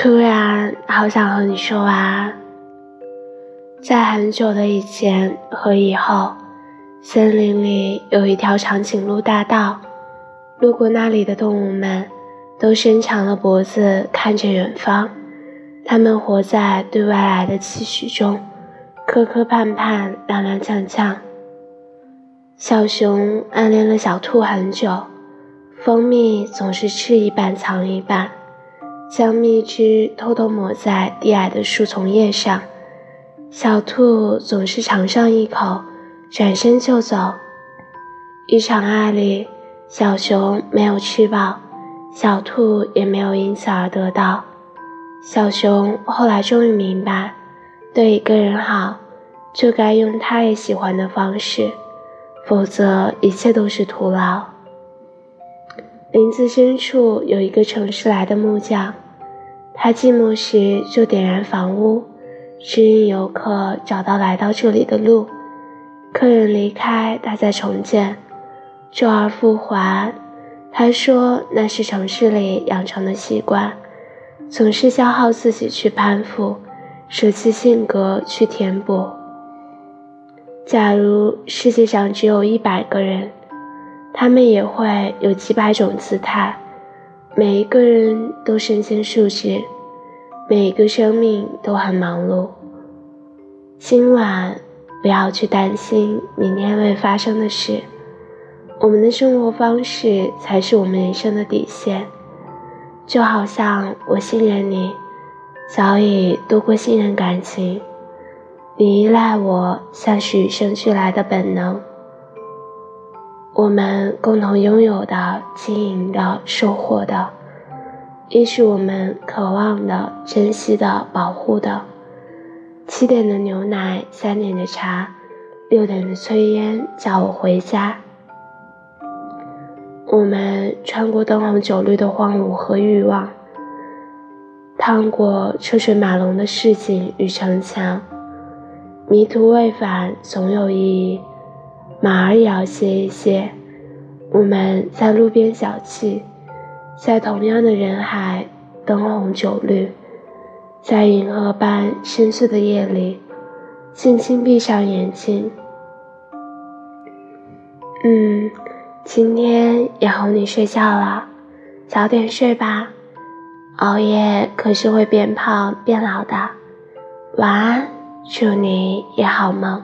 突然好想和你说晚安。在很久的以前和以后，森林里有一条长颈鹿大道，路过那里的动物们都伸长了脖子看着远方，它们活在对外来的期许中，磕磕绊绊，踉踉跄跄。小熊暗恋了小兔很久，蜂蜜总是吃一半藏一半。将蜜汁偷偷抹在低矮的树丛叶上，小兔总是尝上一口，转身就走。一场爱里，小熊没有吃饱，小兔也没有因此而得到。小熊后来终于明白，对一个人好，就该用他也喜欢的方式，否则一切都是徒劳。林子深处有一个城市来的木匠，他寂寞时就点燃房屋，指引游客找到来到这里的路。客人离开，他再重建，周而复还。他说那是城市里养成的习惯，总是消耗自己去攀附，舍弃性格去填补。假如世界上只有一百个人。他们也会有几百种姿态，每一个人都身兼数职，每一个生命都很忙碌。今晚不要去担心明天会发生的事，我们的生活方式才是我们人生的底线。就好像我信任你，早已度过信任感情，你依赖我，像是与生俱来的本能。我们共同拥有的、经营的、收获的，亦是我们渴望的、珍惜的、保护的。七点的牛奶，三点的茶，六点的炊烟，叫我回家。我们穿过灯红酒绿的荒芜和欲望，趟过车水马龙的市井与城墙，迷途未返，总有意义。马儿也要歇一歇。我们在路边小憩，在同样的人海，灯红酒绿，在银河般深邃的夜里，轻轻闭上眼睛。嗯，今天也哄你睡觉了，早点睡吧。熬夜可是会变胖变老的。晚安，祝你也好梦。